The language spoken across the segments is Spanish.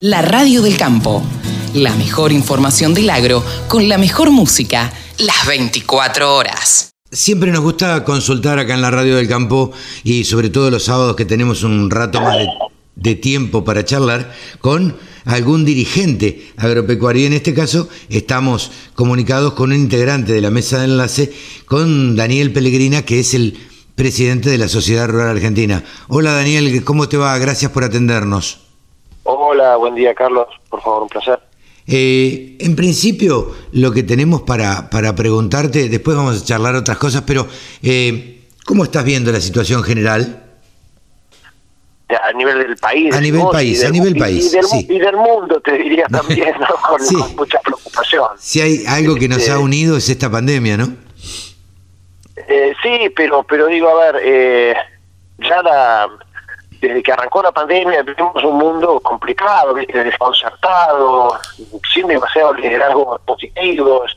La radio del campo. La mejor información del agro con la mejor música las 24 horas. Siempre nos gusta consultar acá en la radio del campo y sobre todo los sábados que tenemos un rato más de, tiempo para charlar con algún dirigente agropecuario. Y en este caso estamos comunicados con un integrante de la mesa de enlace, con Daniel Pellegrina, que es el presidente de la Sociedad Rural Argentina. Hola Daniel, ¿cómo te va? Gracias por atendernos. Hola, buen día Carlos, por favor, un placer. Eh, en principio, lo que tenemos para, para preguntarte, después vamos a charlar otras cosas, pero eh, ¿cómo estás viendo la situación general? A nivel del país. A nivel país, a nivel país. Y del, sí. y del mundo, te diría también, ¿no? con, Sí. con mucha preocupación. Si hay algo que nos Este, ha unido es esta pandemia, ¿no? Eh, sí, pero pero digo, a ver, eh, ya la, desde que arrancó la pandemia vivimos un mundo complicado, ¿viste? desconcertado, sin demasiados liderazgos positivos,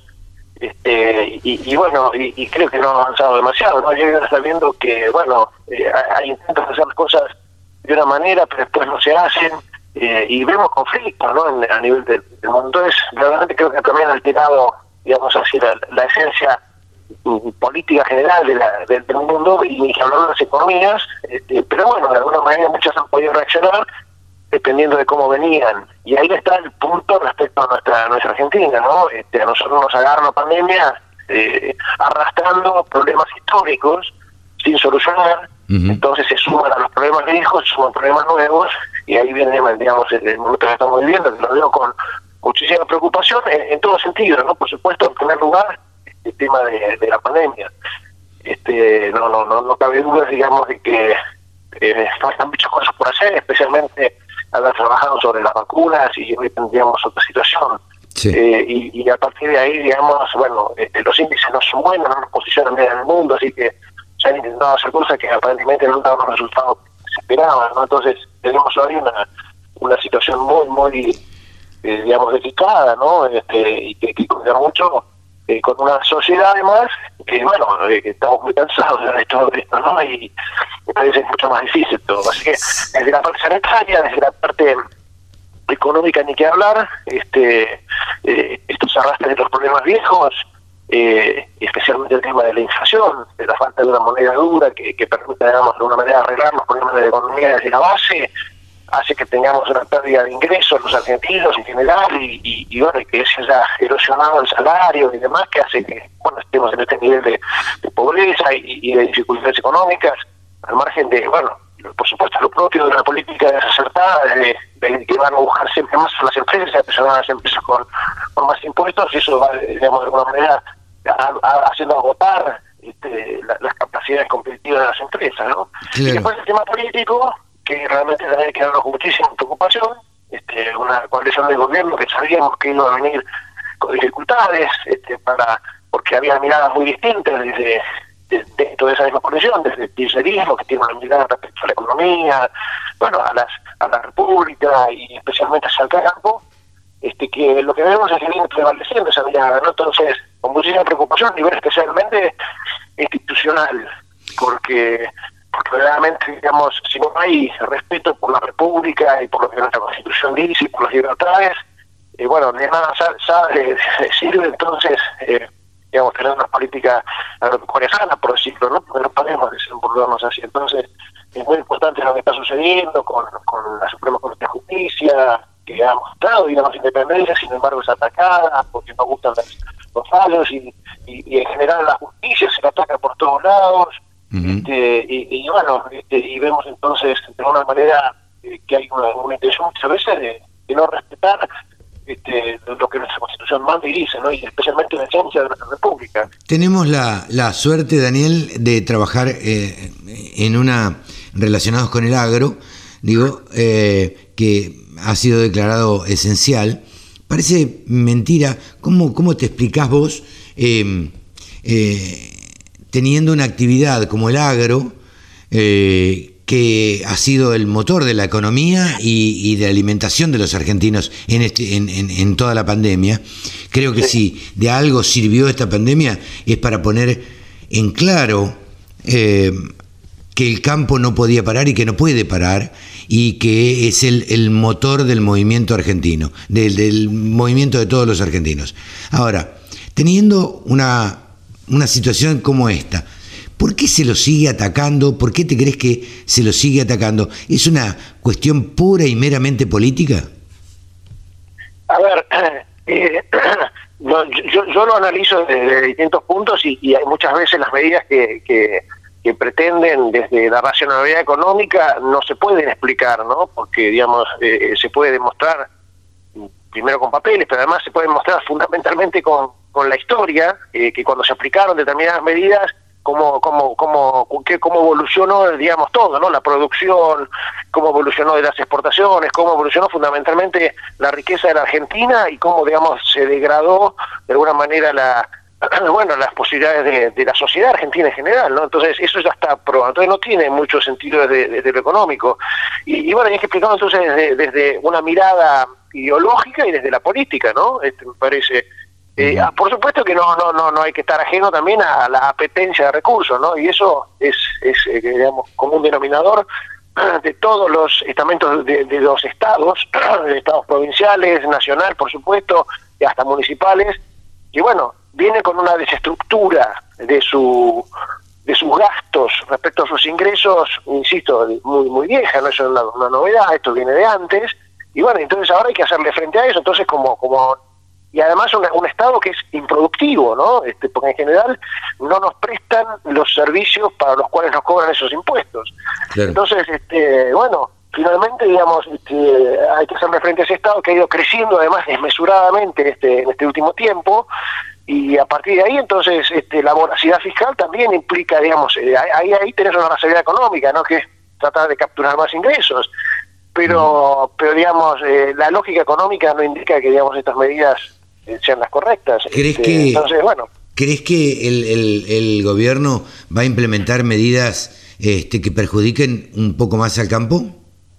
este, y, bueno, y, creo que no ha avanzado demasiado, ¿no? Yo ya está viendo que, bueno, eh, hay intentos de hacer las cosas de una manera, pero después no se hacen, eh, y vemos conflictos, ¿no? En- a nivel del, mundo. Entonces, realmente creo que también ha alterado, digamos así, la, la esencia política general de la- del del mundo y ni hablar de las economías, este, pero bueno, de alguna manera muchas han podido reaccionar dependiendo de cómo venían. Y ahí está el punto respecto a nuestra, nuestra Argentina, ¿no? Este, a nosotros nos agarra la pandemia eh, arrastrando problemas históricos sin solucionar, entonces se suman a los problemas viejos, se suman problemas nuevos, y ahí viene, digamos, el, el momento que estamos viviendo, que lo veo con muchísima preocupación en, en todo sentido, ¿no? Por supuesto, en primer lugar, el tema de, de la pandemia. Este, no, no, no, no cabe duda, digamos, de que eh, faltan muchas cosas por hacer, especialmente haber trabajado sobre las vacunas y hoy tendríamos otra situación. Sí. Eh, y, y a partir de ahí, digamos, bueno, este, los índices no son buenos, no nos posicionan bien en el mundo, así que se han intentado hacer cosas que aparentemente no han dado los resultados que se esperaban, ¿no? Entonces, tenemos hoy una, una situación muy, muy, eh, digamos, delicada, ¿no? Este, y que que cuidar mucho eh, con una sociedad, además, que, bueno, eh, estamos muy cansados de todo esto, ¿no? Y me parece mucho más difícil todo. Así que, desde la parte sanitaria, desde la parte económica ni que hablar, este, eh, esto se arrastra de los problemas viejos, eh, especialmente el tema de la inflación, de la falta de una moneda dura que, que permita, digamos, de alguna manera arreglar los problemas de la economía desde la base, hace que tengamos una pérdida de ingresos los argentinos en general y, y, y bueno, y que se haya erosionado el salario y demás, que hace que, bueno, estemos en este nivel de, de pobreza y, y de dificultades económicas, al margen de, bueno, por supuesto, lo propio de una política desacertada, de, de que van a buscar siempre más a las empresas, a presionar a las empresas con, con más impuestos, y eso va, digamos, de alguna manera a- a- haciendo agotar este, la- las capacidades competitivas de las empresas, ¿no? Claro. Y después el tema político, que realmente hay que darlo con muchísima preocupación, este, una coalición de gobierno que sabíamos que iba a venir con dificultades, este, para porque había miradas muy distintas desde de- dentro de esa misma coalición, desde el kirchnerismo, que tiene una mirada respecto a la economía, bueno, a las a la república y especialmente hacia el campo, este, que lo que vemos es que viene prevaleciendo esa mirada, ¿no? Entonces, con muchísima preocupación a nivel especialmente institucional, porque, porque realmente, digamos, si no hay respeto por la República y por lo que nuestra Constitución dice y por las libertades, eh, bueno, de nada sa- sabe, sirve entonces, eh, digamos, tener una política agropecuaria sana, por decirlo, ¿no? Porque no podemos desenvolvernos así. Entonces, es muy importante lo que está sucediendo con, con la Suprema Corte de Justicia, que ha mostrado, digamos, independencia, sin embargo es atacada porque no gustan los, los fallos y, y en general la justicia se la ataca por todos lados. Este, y, y bueno, este, y vemos entonces de alguna manera eh, que hay una, una intención muchas veces de, de no respetar este, lo que nuestra constitución manda y dice, ¿no? y especialmente la esencia de nuestra república. Tenemos la, la suerte, Daniel, de trabajar eh, en una relacionados con el agro, digo, eh, que ha sido declarado esencial. Parece mentira. ¿Cómo, cómo te explicás vos eh, eh, teniendo una actividad como el agro, eh, que ha sido el motor de la economía y, y de la alimentación de los argentinos en, este, en, en- en toda la pandemia. Creo que si de algo sirvió esta pandemia es para poner en claro eh, que el campo no podía parar y que no puede parar y que es el, motor del movimiento argentino, del, movimiento de todos los argentinos. Ahora, teniendo una, una situación como esta, ¿por qué se lo sigue atacando? ¿Por qué te crees que se lo sigue atacando? ¿Es una cuestión pura y meramente política? A ver, eh, yo, yo, lo analizo desde, distintos puntos y, hay muchas veces las medidas que, que, pretenden desde la racionalidad económica no se pueden explicar, ¿no? Porque, digamos, eh, se puede demostrar primero con papeles, pero además se puede demostrar fundamentalmente con, con la historia, eh, que cuando se aplicaron determinadas medidas cómo, cómo, cómo, cómo evolucionó, digamos, todo, ¿no? La producción, cómo evolucionó de las exportaciones, cómo evolucionó fundamentalmente la riqueza de la Argentina y cómo, digamos, se degradó de alguna manera la bueno, las posibilidades de, la sociedad argentina en general, ¿no? Entonces, eso ya está probado. Entonces, no tiene mucho sentido desde, lo económico. Y, bueno, hay que explicarlo entonces desde, desde, una mirada ideológica y desde la política, ¿no? Este, me parece eh, ah, por supuesto que no, no, no, no hay que estar ajeno también a la apetencia de recursos, ¿no? Y eso es, es eh, digamos, como un denominador de todos los estamentos de, los estados, de estados provinciales, nacional, por supuesto, y hasta municipales, y bueno, viene con una desestructura de su de sus gastos respecto a sus ingresos, insisto, muy muy vieja, no es una, una novedad, esto viene de antes, y bueno, entonces ahora hay que hacerle frente a eso, entonces como como y además un, Estado que es improductivo, ¿no? Este, porque en general no nos prestan los servicios para los cuales nos cobran esos impuestos. Entonces, este, bueno, finalmente, digamos, este, hay que hacerle frente a ese Estado que ha ido creciendo además desmesuradamente este, en este último tiempo, y a partir de ahí, entonces, este, la voracidad fiscal también implica, digamos, eh, ahí, ahí tenés una racionalidad económica, ¿no? Que es tratar de capturar más ingresos pero pero digamos eh, la lógica económica no indica que digamos estas medidas sean las correctas. ¿Crees este, que, entonces, bueno. ¿Crees que el, el, gobierno va a implementar medidas este, que perjudiquen un poco más al campo?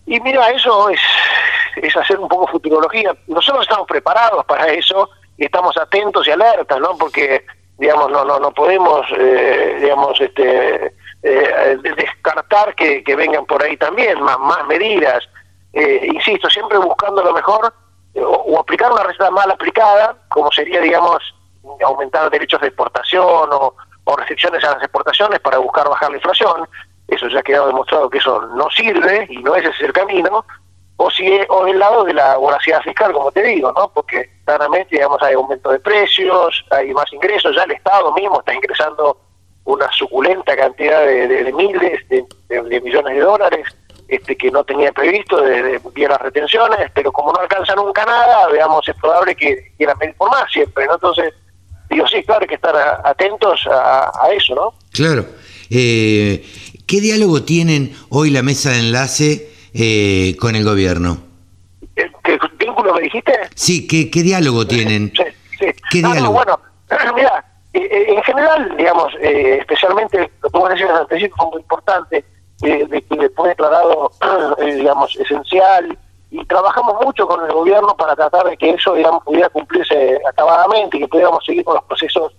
Y mira, eso es, es hacer un poco futurología. Nosotros estamos preparados para eso y estamos atentos y alertas, ¿no? Porque, digamos, no no no podemos, eh, digamos, este eh, descartar que, que, vengan por ahí también más, más medidas. Eh, insisto, siempre buscando lo mejor o, aplicar una receta mal aplicada, como sería, digamos, aumentar derechos de exportación o, restricciones a las exportaciones para buscar bajar la inflación, eso ya ha quedado demostrado que eso no sirve y no es ese el camino, o si o del lado de la voracidad fiscal, como te digo, ¿no? Porque claramente, digamos, hay aumento de precios, hay más ingresos, ya el Estado mismo está ingresando una suculenta cantidad de, miles de millones de dólares este, que no tenía previsto de, de, las retenciones, pero como no alcanza nunca nada, veamos, es probable que quieran pedir por más siempre, ¿no? Entonces, digo, sí, claro, hay que estar atentos a, eso, ¿no? Claro. Eh, ¿Qué diálogo tienen hoy la mesa de enlace eh, con el gobierno? ¿Qué vínculo me dijiste? Sí, ¿qué, qué diálogo tienen? Sí, sí. ¿Qué diálogo? bueno, mira, eh, en general, digamos, especialmente lo que vos decías antes, fue muy importante, de que fue declarado, eh, digamos, esencial y trabajamos mucho con el gobierno para tratar de que eso, pudiera cumplirse acabadamente y que pudiéramos seguir con los procesos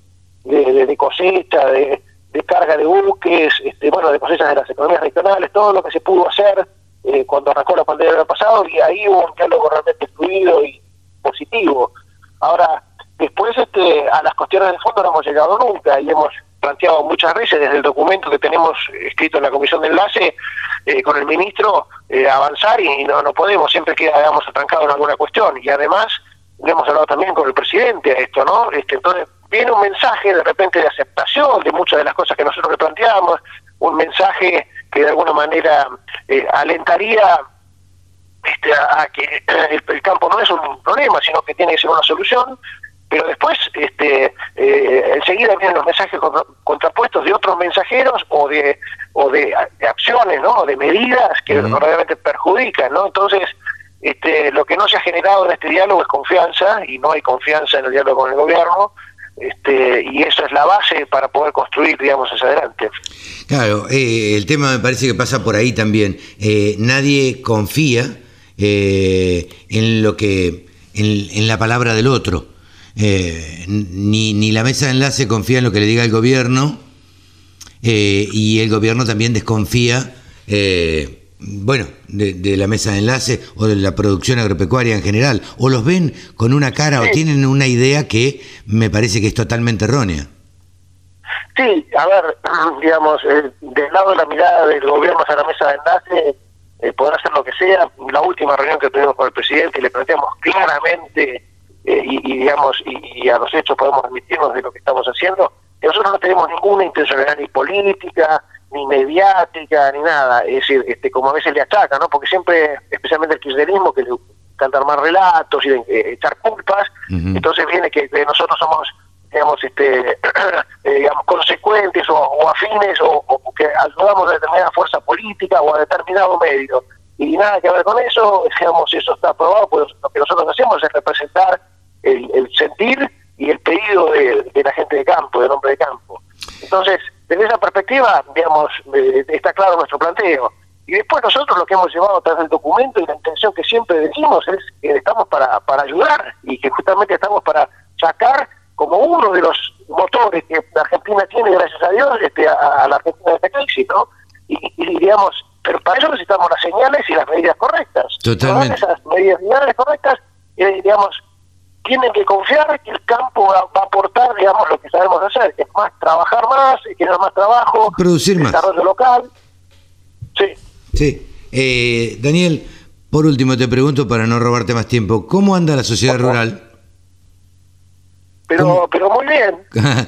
de, cosecha, de, carga de buques, este, bueno, de cosechas de las economías regionales, todo lo que se pudo hacer eh, cuando arrancó la pandemia del pasado y ahí hubo un diálogo realmente fluido y positivo. Ahora, después este, a las cuestiones de fondo no hemos llegado nunca y hemos planteado muchas veces desde el documento que tenemos escrito en la comisión de enlace eh, con el ministro eh, avanzar y no, no podemos, siempre queda, digamos, atrancado en alguna cuestión. Y además, hemos hablado también con el presidente a esto, ¿no? Este, entonces, viene un mensaje de repente de aceptación de muchas de las cosas que nosotros le planteamos, un mensaje que de alguna manera eh, alentaría este, a, que el, campo no es un problema, sino que tiene que ser una solución pero después este eh, enseguida vienen los mensajes contrapuestos de otros mensajeros o de o de, acciones no de medidas que realmente perjudican no entonces este lo que no se ha generado en este diálogo es confianza y no hay confianza en el diálogo con el gobierno este, y eso es la base para poder construir, digamos, hacia adelante. Claro, eh, el tema me parece que pasa por ahí también. Eh, nadie confía en lo que, en, la palabra del otro. Eh, ni, ni, la mesa de enlace confía en lo que le diga el gobierno, eh, y el gobierno también desconfía, eh, bueno, de, la mesa de enlace o de la producción agropecuaria en general, o los ven con una cara o tienen una idea que me parece que es totalmente errónea. Sí, a ver, digamos, del lado de la mirada del gobierno hacia la mesa de enlace, eh, poder hacer lo que sea. La última reunión que tuvimos con el presidente le planteamos claramente eh, y, digamos y, a los hechos podemos admitirnos de lo que estamos haciendo. Nosotros no tenemos ninguna intencionalidad ni política, ni mediática, ni nada. Es decir, este, como a veces le achaca, ¿no? Porque siempre, especialmente el kirchnerismo, que le encanta armar relatos y eh, echar culpas, entonces viene que nosotros somos digamos, este, eh, digamos, consecuentes o, afines o, que ayudamos a determinada fuerza política o a determinado medio. Y nada que ver con eso, digamos, eso está aprobado, pues lo que nosotros hacemos es representar el, sentir y el pedido de, la gente de campo, del hombre de campo. Entonces, desde esa perspectiva, digamos, eh, está claro nuestro planteo. Y después nosotros lo que hemos llevado tras el documento y la intención que siempre decimos es que estamos para, para ayudar y que justamente estamos para sacar como uno de los motores que la Argentina tiene, gracias a Dios, este, a, la Argentina de esta crisis, ¿no? Y, digamos, pero para eso necesitamos las señales y las medidas correctas. Totalmente. esas medidas correctas, eh, digamos, tienen que confiar que el campo va, a aportar, digamos, lo que sabemos hacer, que es más trabajar más, generar más trabajo, producir más. Desarrollo local. Sí. Sí. Eh, Daniel, por último te pregunto para no robarte más tiempo, ¿cómo anda la sociedad rural? pero, pero muy bien.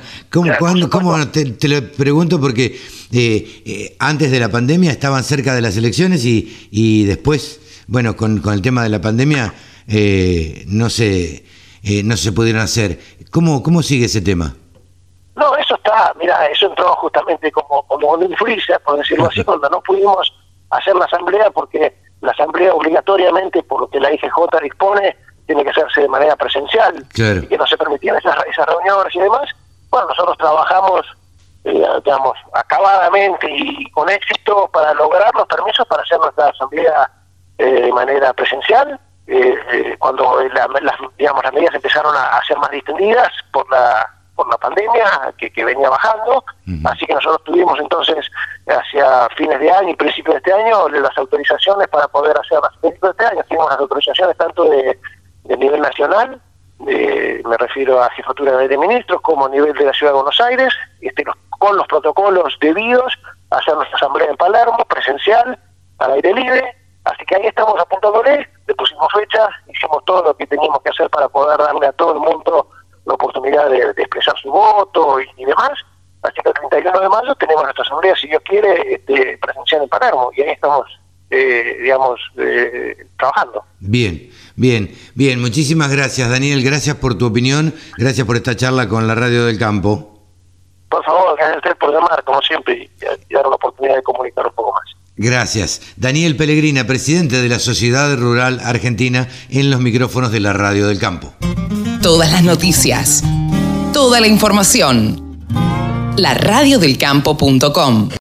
¿Cómo, te, lo pregunto porque eh, eh, antes de la pandemia estaban cerca de las elecciones y, y después, bueno, con, con el tema de la pandemia eh, no se no se pudieron hacer. ¿Cómo, ¿Cómo sigue ese tema? No, eso está, mira, eso entró justamente como, como un freezer, por decirlo así, cuando no pudimos hacer la asamblea porque la asamblea obligatoriamente, por lo que la IGJ dispone, tiene que hacerse de manera presencial y que no se permitían esas, esas reuniones y demás. Bueno, nosotros trabajamos, eh, digamos, acabadamente y con éxito para lograr los permisos para hacer nuestra asamblea eh, de manera presencial. Eh, cuando las, digamos, las medidas empezaron a, ser más distendidas por la por la pandemia que, que venía bajando, así que nosotros tuvimos entonces hacia fines de año y principios de este año las autorizaciones para poder hacer las principios de este año, tuvimos las autorizaciones tanto de de nivel nacional, me refiero a jefatura de ministros, como a nivel de la Ciudad de Buenos Aires, este, con los protocolos debidos, hacer nuestra asamblea en Palermo, presencial, al aire libre, así que ahí estamos apuntándole, le pusimos fecha, hicimos todo lo que teníamos que hacer para poder darle a todo el mundo la oportunidad de, expresar su voto y, demás, así que el 31 de mayo tenemos nuestra asamblea, si Dios quiere, este, presencial en Palermo, y ahí estamos, eh, digamos, eh, trabajando. Bien. Bien, bien, muchísimas gracias Daniel, gracias por tu opinión, gracias por esta charla con la Radio del Campo. Por favor, gracias por llamar, como siempre, y, dar la oportunidad de comunicar un poco más. Gracias. Daniel Pellegrina, presidente de la Sociedad Rural Argentina, en los micrófonos de la Radio del Campo. Todas las noticias, toda la información. La radiodelcampo.com